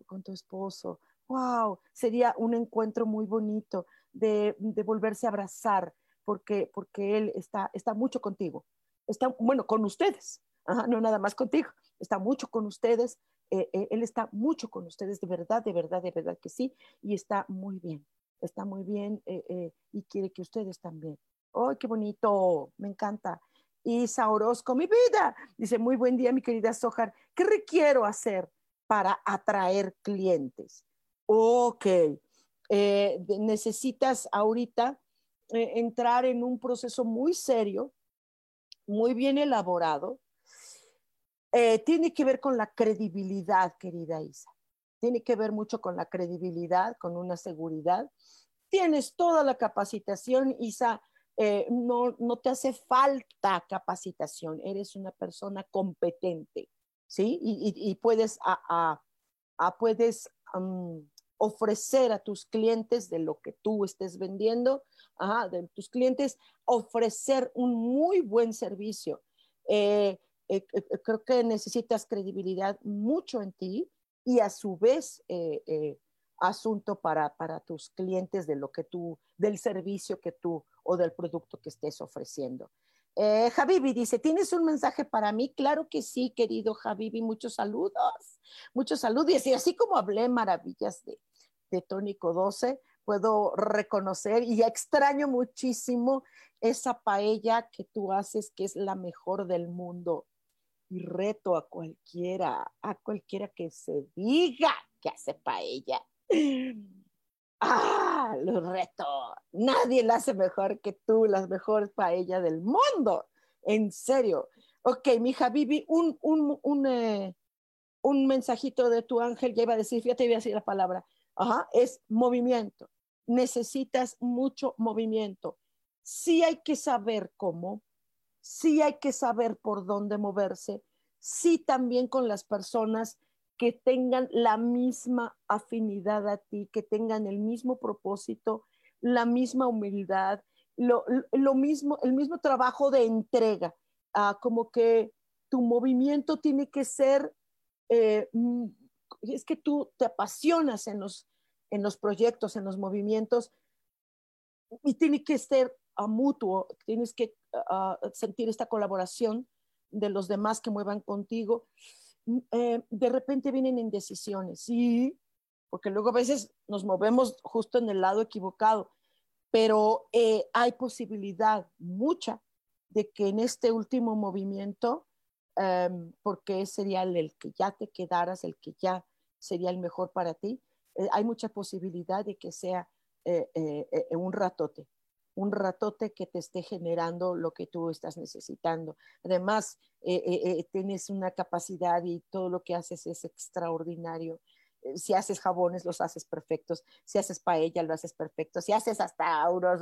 con tu esposo. ¡Wow! Sería un encuentro muy bonito de, volverse a abrazar porque, porque él está, está mucho contigo. Está, bueno, con ustedes, no nada más contigo está mucho con ustedes, eh, eh, él está mucho con ustedes, de verdad, de verdad, de verdad que sí, y está muy bien, está muy bien eh, y quiere que ustedes también. ¡Ay, qué bonito! Me encanta. Isa Orozco, mi vida, dice, muy buen día, mi querida Sojar, ¿qué requiero hacer para atraer clientes? Ok, necesitas ahorita entrar en un proceso muy serio, muy bien elaborado, eh, tiene que ver con la credibilidad, querida Isa. Tiene que ver mucho con la credibilidad, con una seguridad. Tienes toda la capacitación, Isa. Eh, no, no te hace falta capacitación. Eres una persona competente, ¿sí? Y, puedes, a, puedes ofrecer a tus clientes de lo que tú estés vendiendo, de tus clientes, ofrecer un muy buen servicio. Eh, eh, eh, creo que necesitas credibilidad mucho en ti y a su vez asunto para, para tus clientes de lo que tú, del servicio que tú o del producto que estés ofreciendo. Eh, Javibi dice, ¿tienes un mensaje para mí? Claro que sí, querido Javibi, muchos saludos, muchos saludos. Y así como hablé maravillas de, de Tónico 12, puedo reconocer y extraño muchísimo esa paella que tú haces, que es la mejor del mundo y reto a cualquiera, a cualquiera que se diga que hace paella. Ah, lo reto. Nadie la hace mejor que tú, las mejores paella del mundo. En serio. Ok, mi Vivi, un, un, un, eh, un mensajito de tu ángel, ya iba a decir, fíjate, iba a decir la palabra. Ajá, es movimiento. Necesitas mucho movimiento. Sí hay que saber cómo, sí hay que saber por dónde moverse, sí también con las personas que tengan la misma afinidad a ti, que tengan el mismo propósito, la misma humildad, lo, mismo, el mismo trabajo de entrega, ah, como que tu movimiento tiene que ser, eh, mm, es que tú te apasionas en los, en los proyectos, en los movimientos, y tiene que ser a mutuo, tienes que ah, sentir esta colaboración de los demás que muevan contigo. Mm, eh, de repente vienen indecisiones, sí, porque luego a veces nos movemos justo en el lado equivocado, pero eh, hay posibilidad mucha de que en este último movimiento, em, porque sería el, que ya te quedaras, el que ya sería el mejor para ti, eh, hay mucha posibilidad de que sea un ratote, un ratote que te esté generando lo que tú estás necesitando. Además, eh, eh, eh, tienes una capacidad y todo lo que haces es extraordinario. Si haces jabones, los haces perfectos. Si haces paella, lo haces perfecto. Si haces hasta unos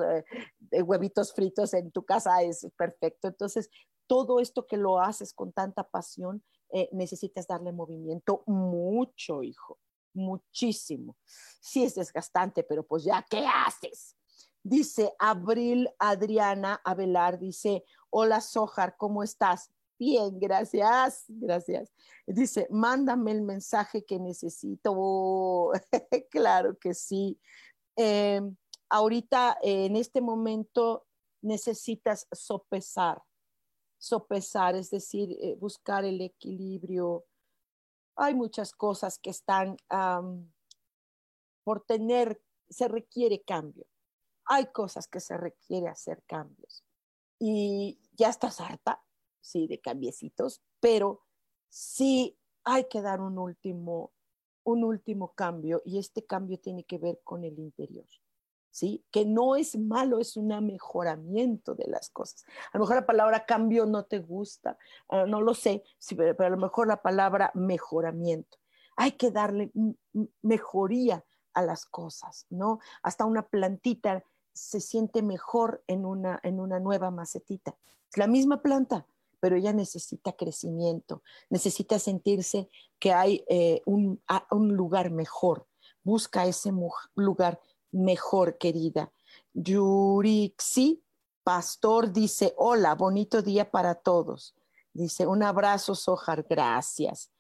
huevitos fritos en tu casa, es perfecto. Entonces, todo esto que lo haces con tanta pasión, necesitas darle movimiento mucho, hijo, muchísimo. Sí es desgastante, pero pues ya, ¿qué haces? Dice Abril Adriana Abelar, dice, hola Sojar, ¿cómo estás? Bien, gracias, gracias. Dice, mándame el mensaje que necesito. claro que sí. Em, ahorita, en este momento, necesitas sopesar, sopesar, es decir, eh, buscar el equilibrio. Hay muchas cosas que están por tener, se requiere cambio hay cosas que se requiere hacer cambios. Y ya estás harta, sí, de cambiecitos, pero sí hay que dar un último, un último cambio y este cambio tiene que ver con el interior. ¿Sí? Que no es malo, es un mejoramiento de las cosas. A lo mejor la palabra cambio no te gusta, ah, no lo sé, pero, a lo mejor la palabra mejoramiento. Hay que darle mejoría a las cosas, ¿no? Hasta una plantita se siente mejor en una, en una nueva macetita. Es la misma planta, pero ella necesita crecimiento, necesita sentirse que hay eh, un, un, lugar mejor. Busca ese lugar mejor, querida. Yurixi Pastor dice, hola, bonito día para todos. Dice, un abrazo, Sojar, gracias.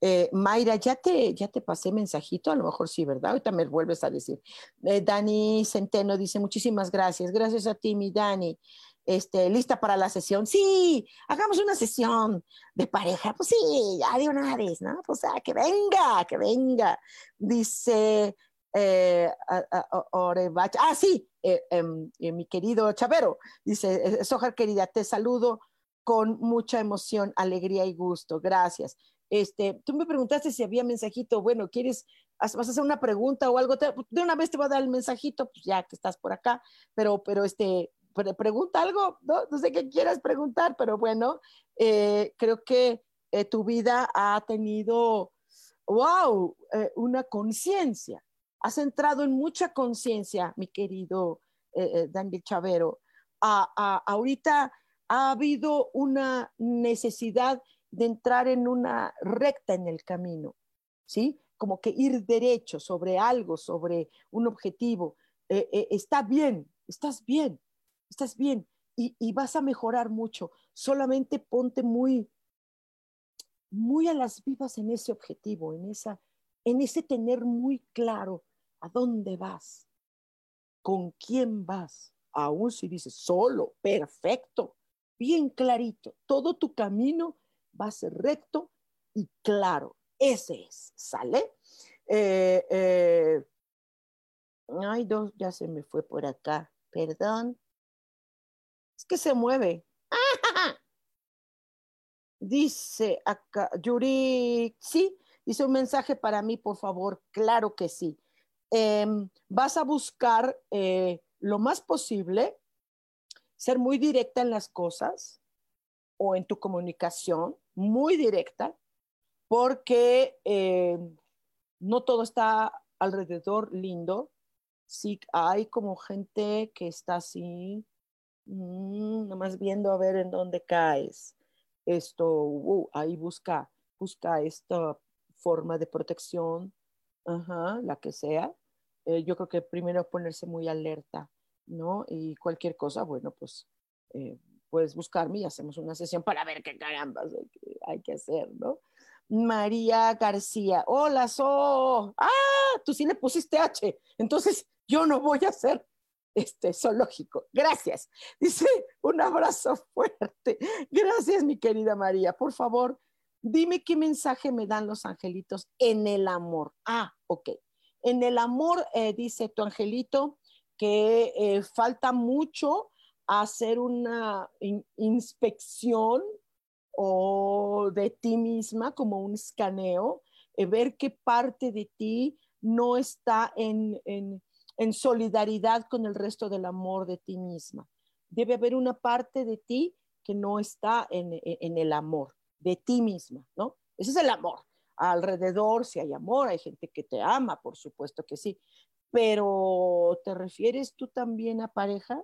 Eh, Mayra, ya te, ya te pasé mensajito, a lo mejor sí, ¿verdad? Ahorita me vuelves a decir. Eh, Dani Centeno dice, muchísimas gracias. Gracias a ti, mi Dani. Este, lista para la sesión. Sí, hagamos una sesión de pareja. Pues sí, ya de una vez, ¿no? Pues ah, que venga, que venga. Dice eh, ah, sí, em, mi querido Chavero. Dice, Sojar querida, te saludo con mucha emoción, alegría y gusto. Gracias. Este, tú me preguntaste si había mensajito, bueno, ¿quieres, vas a hacer una pregunta o algo? De una vez te voy a dar el mensajito, pues ya que estás por acá, pero, pero este, pregunta algo, ¿no? No sé qué quieras preguntar, pero bueno, eh, creo que eh, tu vida ha tenido, wow, eh, una conciencia. Has entrado en mucha conciencia, mi querido Daniel Chavero. ahorita ha habido una necesidad de entrar en una recta en el camino, ¿sí? Como que ir derecho sobre algo, sobre un objetivo. Eh, eh, está bien, estás bien, estás bien y, y, vas a mejorar mucho. Solamente ponte muy, muy a las vivas en ese objetivo, en, esa, en ese tener muy claro a dónde vas, con quién vas. Aún si dices solo, perfecto, bien clarito, todo tu camino va a ser recto y claro. Ese es, ¿sale? Eh, eh, ay, dos, ya se me fue por acá, perdón. Es que se mueve. Dice acá, Yuri, sí, dice un mensaje para mí, por favor. Claro que sí. Em, vas a buscar eh, lo más posible, ser muy directa en las cosas o en tu comunicación, muy directa, porque eh, no todo está alrededor lindo. Sí, hay como gente que está así, mmm, nomás viendo a ver en dónde caes. Esto, uh, ahí busca, busca esta forma de protección, la que sea. Eh, yo creo que primero ponerse muy alerta, ¿no? Y cualquier cosa, bueno, pues eh, puedes buscarme y hacemos una sesión para ver qué carambas hay que, hacer, ¿no? María García, hola, So. Ah, tú sí le pusiste H, entonces yo no voy a hacer este zoológico. Gracias. Dice, un abrazo fuerte. Gracias, mi querida María. Por favor, dime qué mensaje me dan los angelitos en el amor. Ah, ok. En el amor, eh, dice tu angelito, que eh, falta mucho hacer una inspección o de ti misma como un escaneo, eh, ver qué parte de ti no está en, en solidaridad con el resto del amor de ti misma. Debe haber una parte de ti que no está en, en el amor de ti misma, ¿no? Ese es el amor. Alrededor, si hay amor, hay gente que te ama, por supuesto que sí. Pero, ¿te refieres tú también a pareja?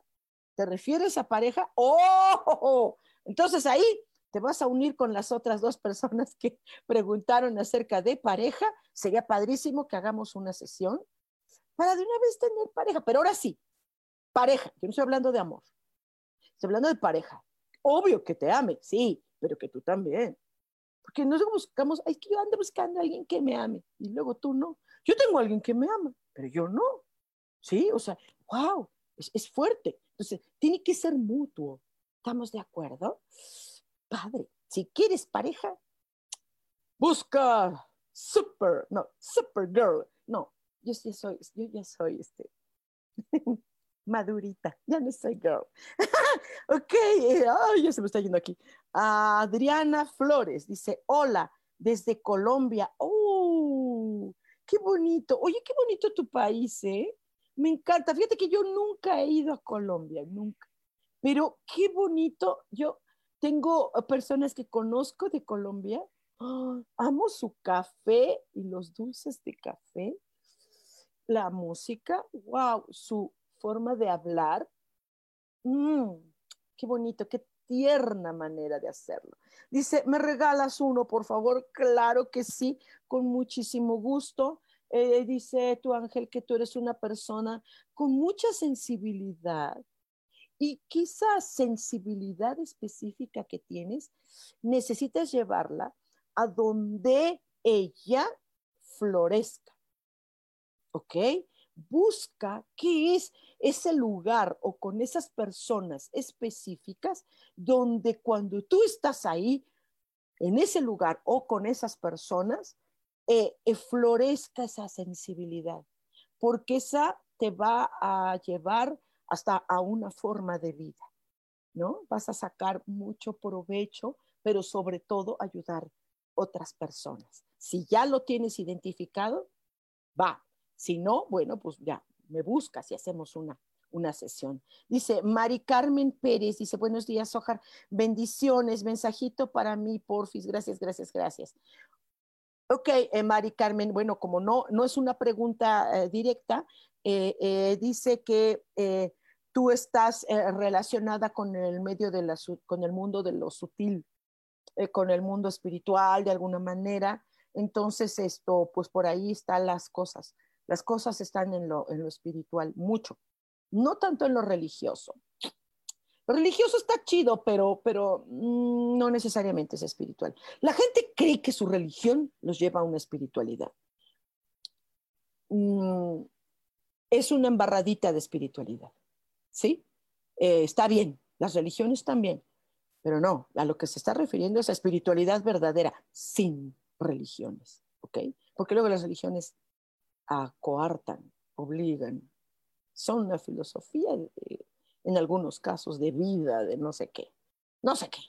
¿Te refieres a pareja? ¡Oh! Entonces ahí te vas a unir con las otras dos personas que preguntaron acerca de pareja. Sería padrísimo que hagamos una sesión para de una vez tener pareja. Pero ahora sí, pareja. Yo no estoy hablando de amor. Estoy hablando de pareja. Obvio que te ame, sí, pero que tú también. Porque no buscamos, es que yo ando buscando a alguien que me ame y luego tú no. Yo tengo a alguien que me ama, pero yo no. Sí, o sea, wow, es fuerte. Entonces, tiene que ser mutuo. ¿Estamos de acuerdo? Padre, si quieres pareja, busca super, no, super girl. No, yo ya soy, yo ya soy este, madurita, ya no soy girl. ok, ya se me está yendo aquí. Adriana Flores dice, hola, desde Colombia. ¡Oh! ¡Qué bonito! Oye, qué bonito tu país, ¿eh? Me encanta. Fíjate que yo nunca he ido a Colombia, nunca. Pero qué bonito. Yo tengo personas que conozco de Colombia. ¡Ah! amo su café y los dulces de café. La música, wow, su forma de hablar. Mm, qué bonito, qué tierna manera de hacerlo. Dice, ¿me regalas uno, por favor? Claro que sí, con muchísimo gusto. Eh, dice tu ángel que tú eres una persona con mucha sensibilidad y quizá sensibilidad específica que tienes, necesitas llevarla a donde ella florezca. ¿Ok? Busca qué es ese lugar o con esas personas específicas donde cuando tú estás ahí, en ese lugar o con esas personas, eh, eh, florezca esa sensibilidad, porque esa te va a llevar hasta a una forma de vida, ¿no? Vas a sacar mucho provecho, pero sobre todo ayudar otras personas. Si ya lo tienes identificado, va. Si no, bueno, pues ya, me buscas y hacemos una, una sesión. Dice Mari Carmen Pérez, dice, buenos días, Ojar, bendiciones, mensajito para mí, porfis, gracias, gracias, gracias. Ok, eh, Mari Carmen, bueno, como no, no es una pregunta eh, directa, eh, dice que tú estás relacionada con el medio de la, con el mundo de lo sutil, con el mundo espiritual de alguna manera. Entonces, esto, pues por ahí están las cosas. Las cosas están en lo, en lo espiritual, mucho, no tanto en lo religioso. Religioso está chido, pero, pero mm, no necesariamente es espiritual. La gente cree que su religión los lleva a una espiritualidad. Mm, es una embarradita de espiritualidad, ¿sí? Eh, está bien, las religiones también, pero no, a lo que se está refiriendo es a espiritualidad verdadera, sin religiones, ¿ok? Porque luego las religiones coartan, obligan. Son una filosofía, en algunos casos, de vida, de no sé qué. No sé qué.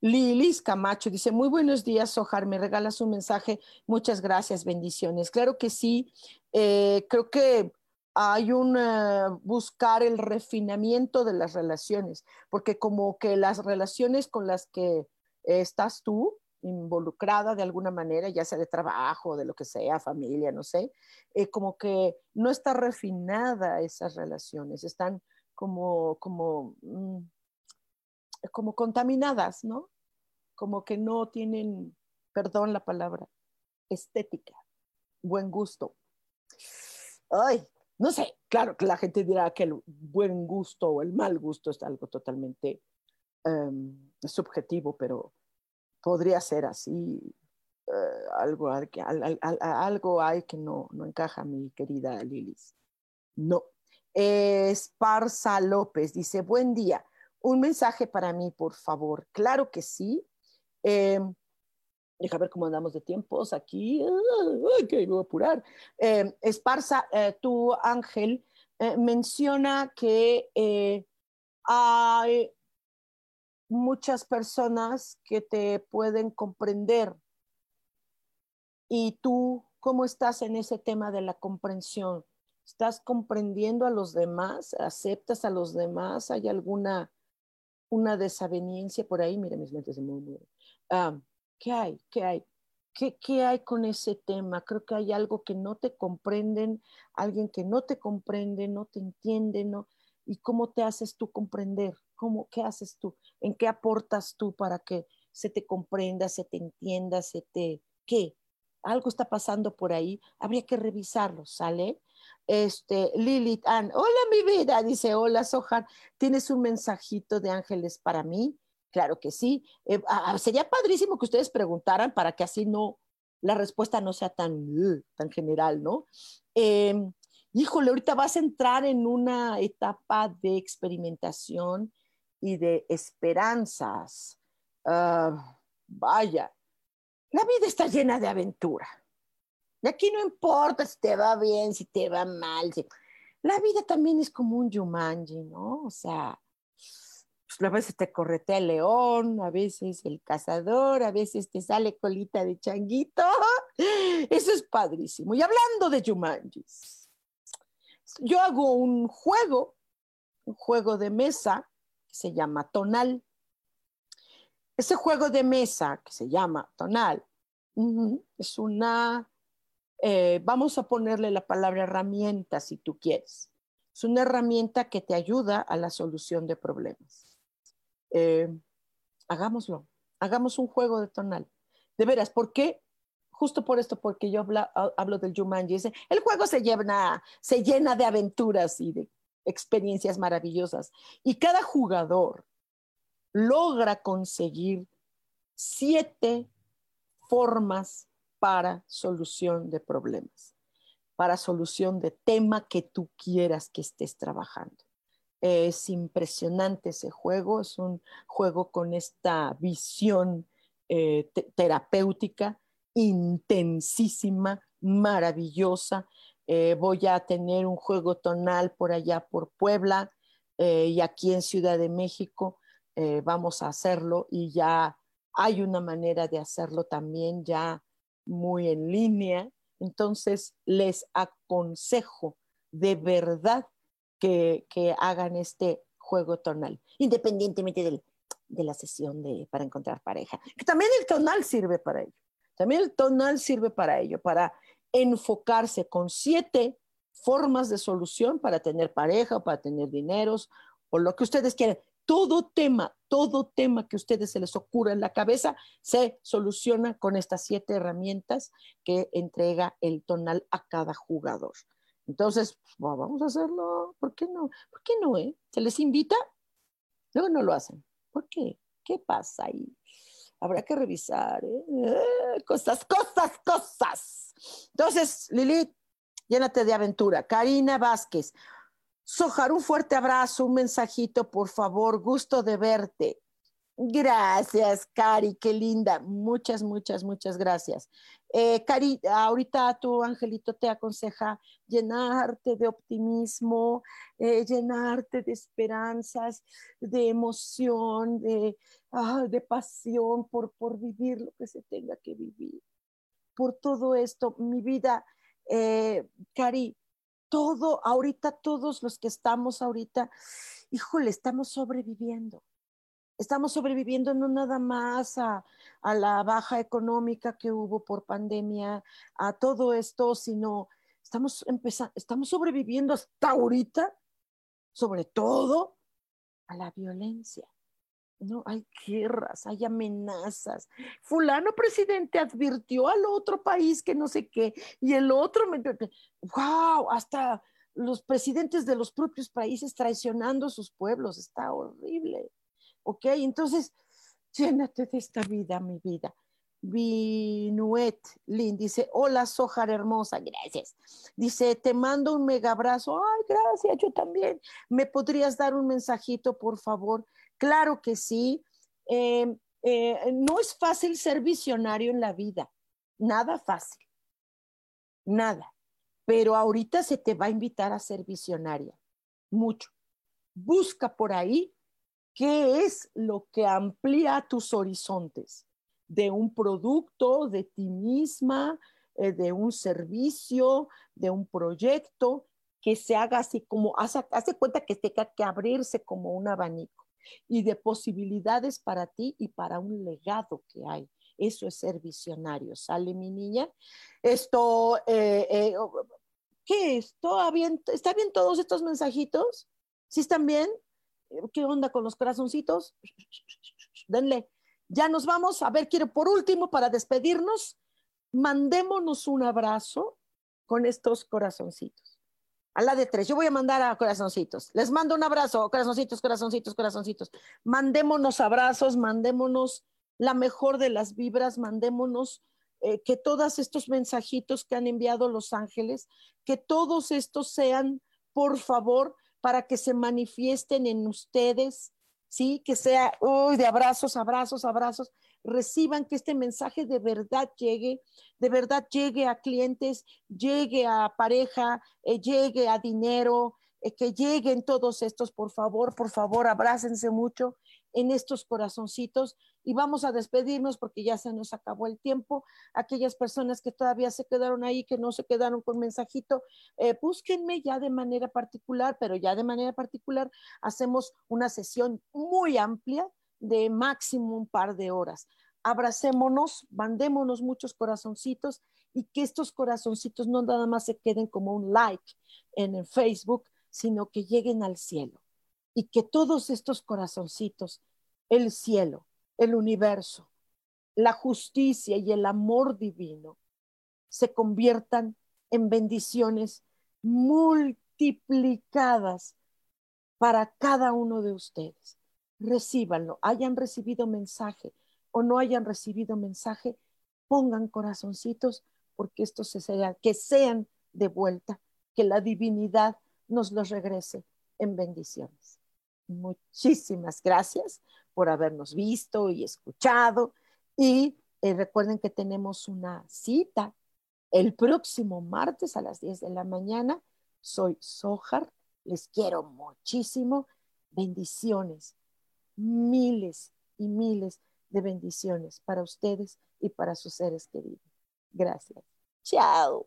Lilis Camacho dice, muy buenos días, Ojar, me regalas un mensaje, muchas gracias, bendiciones. Claro que sí, eh, creo que hay un eh, buscar el refinamiento de las relaciones, porque como que las relaciones con las que estás tú, involucrada de alguna manera, ya sea de trabajo, de lo que sea, familia, no sé, eh, como que no está refinada esas relaciones, están como, como, mm, como contaminadas, ¿no? Como que no tienen, perdón la palabra, estética, buen gusto. Ay, no sé, claro que la gente dirá que el buen gusto o el mal gusto es algo totalmente em, subjetivo, pero podría ser así. Eh, algo, algo hay que no, no encaja, mi querida Lilis. No. Esparza López dice, buen día. Un mensaje para mí, por favor. Claro que sí. Eh, deja ver cómo andamos de tiempos aquí. Que voy a apurar. Eh, Esparza, tu ángel menciona que hay muchas personas que te pueden comprender. ¿Y tú cómo estás en ese tema de la comprensión? ¿Estás comprendiendo a los demás? ¿Aceptas a los demás? ¿Hay alguna una desaveniencia por ahí? Mira, mis lentes se muy, ah, ¿Qué hay? ¿Qué hay? ¿Qué, ¿Qué hay con ese tema? Creo que hay algo que no te comprenden, alguien que no te comprende, no te entiende, ¿no? ¿Y cómo te haces tú comprender? ¿Cómo, ¿Qué haces tú? ¿En qué aportas tú para que se te comprenda, se te entienda, se te... ¿Qué? Algo está pasando por ahí, habría que revisarlo, ¿sale? Este, Lilith Ann, hola mi vida, dice, hola Sohan, ¿tienes un mensajito de ángeles para mí? Claro que sí. Eh, sería padrísimo que ustedes preguntaran para que así no, la respuesta no sea tan, uh, tan general, ¿no? Em, híjole, ahorita vas a entrar en una etapa de experimentación y de esperanzas. Ah, vaya, la vida está llena de aventura. Y aquí no importa si te va bien, si te va mal. La vida también es como un Yumanji, ¿no? O sea, pues, a veces te corretea el león, a veces el cazador, a veces te sale colita de changuito. Eso es padrísimo. Y hablando de Yumanjis, yo hago un juego, un juego de mesa que se llama Tonal. Ese juego de mesa que se llama Tonal es una eh, vamos a ponerle la palabra herramienta si tú quieres. Es una herramienta que te ayuda a la solución de problemas. Eh, hagámoslo, hagamos un juego de tonal. De veras, ¿por qué? Justo por esto, porque yo hablo del Jumanji. El juego se llena, se llena de aventuras y de experiencias maravillosas. Y cada jugador logra conseguir siete formas para solución de problemas, para solución de tema que tú quieras que estés trabajando. Es impresionante ese juego, es un juego con esta visión eh, terapéutica intensísima, maravillosa. Eh, voy a tener un juego tonal por allá por Puebla eh, y aquí en Ciudad de México vamos a hacerlo y ya hay una manera de hacerlo también ya muy en línea. Entonces, les aconsejo de verdad que, hagan este juego tonal, independientemente de la sesión de, para encontrar pareja. Que también el tonal sirve para ello. También el tonal sirve para ello, para enfocarse con siete formas de solución para tener pareja para tener dineros o lo que ustedes quieran todo tema, todo tema que a ustedes se les ocurra en la cabeza se soluciona con estas siete herramientas que entrega el tonal a cada jugador. Entonces, pues, vamos a hacerlo. ¿Por qué no? ¿Por qué no? Eh? ¿Se les invita? Luego no lo hacen. ¿Por qué? ¿Qué pasa ahí? Habrá que revisar. ¿eh? eh cosas, cosas, cosas. Entonces, Lilith, llénate de aventura. Karina Vázquez, Sojar, un fuerte abrazo, un mensajito, por favor, gusto de verte. Gracias, Cari, qué linda. Muchas, muchas, muchas gracias. Eh, Cari, ahorita tu angelito te aconseja llenarte de optimismo, eh, llenarte de esperanzas, de emoción, de, ah, de pasión por, por vivir lo que se tenga que vivir. Por todo esto, mi vida, eh, Cari, todo, ahorita todos los que estamos ahorita, híjole, estamos sobreviviendo. Estamos sobreviviendo no nada más a, la baja económica que hubo por pandemia, a todo esto, sino estamos empezando, estamos sobreviviendo hasta ahorita, sobre todo a la violencia. No, hay guerras, hay amenazas. Fulano presidente advirtió al otro país que no sé qué, y el otro, wow, hasta los presidentes de los propios países traicionando a sus pueblos, está horrible. ¿Ok? Entonces, llénate de esta vida, mi vida. Vinuet Lin dice, hola Sojar hermosa, gracias. Dice, te mando un mega abrazo. Ay, gracias, yo también. ¿Me podrías dar un mensajito, por favor? Claro que sí. Em, eh, no es fácil ser visionario en la vida, nada fácil, nada. Pero ahorita se te va a invitar a ser visionaria, mucho. Busca por ahí qué es lo que amplía tus horizontes de un producto, de ti misma, eh, de un servicio, de un proyecto. que se haga así como, hace, hace cuenta que tenga que abrirse como un abanico y de posibilidades para ti y para un legado que hay. Eso es ser visionario, ¿sale mi niña? Esto, eh, eh, ¿qué es? ¿Está bien, ¿Está bien todos estos mensajitos? ¿Sí están bien? ¿Qué onda con los corazoncitos? Denle. Ya nos vamos. A ver, quiero por último, para despedirnos, mandémonos un abrazo con estos corazoncitos. A la de tres. Yo voy a mandar a corazoncitos. Les mando un abrazo, corazoncitos, corazoncitos, corazoncitos. Mandémonos abrazos, mandémonos la mejor de las vibras, mandémonos eh, que todos estos mensajitos que han enviado los ángeles, que todos estos sean, por favor, para que se manifiesten en ustedes, ¿sí? Que sea, uy, de abrazos, abrazos, abrazos, reciban que este mensaje de verdad llegue, de verdad llegue a clientes, llegue a pareja, eh, llegue a dinero, eh, que lleguen todos estos, por favor, por favor, abrácense mucho en estos corazoncitos y vamos a despedirnos porque ya se nos acabó el tiempo. Aquellas personas que todavía se quedaron ahí, que no se quedaron con mensajito, eh, búsquenme ya de manera particular, pero ya de manera particular hacemos una sesión muy amplia de máximo un par de horas. Abracémonos, mandémonos muchos corazoncitos y que estos corazoncitos no nada más se queden como un like en el Facebook, sino que lleguen al cielo y que todos estos corazoncitos, el cielo, el universo, la justicia y el amor divino, se conviertan en bendiciones multiplicadas para cada uno de ustedes. Recíbanlo, hayan recibido mensaje o no hayan recibido mensaje, pongan corazoncitos porque estos se sean, que sean de vuelta, que la divinidad nos los regrese en bendiciones. Muchísimas gracias por habernos visto y escuchado. Y eh, recuerden que tenemos una cita el próximo martes a las 10 de la mañana. Soy Sojar. Les quiero muchísimo. Bendiciones. Miles y miles de bendiciones para ustedes y para sus seres queridos. Gracias. Chao.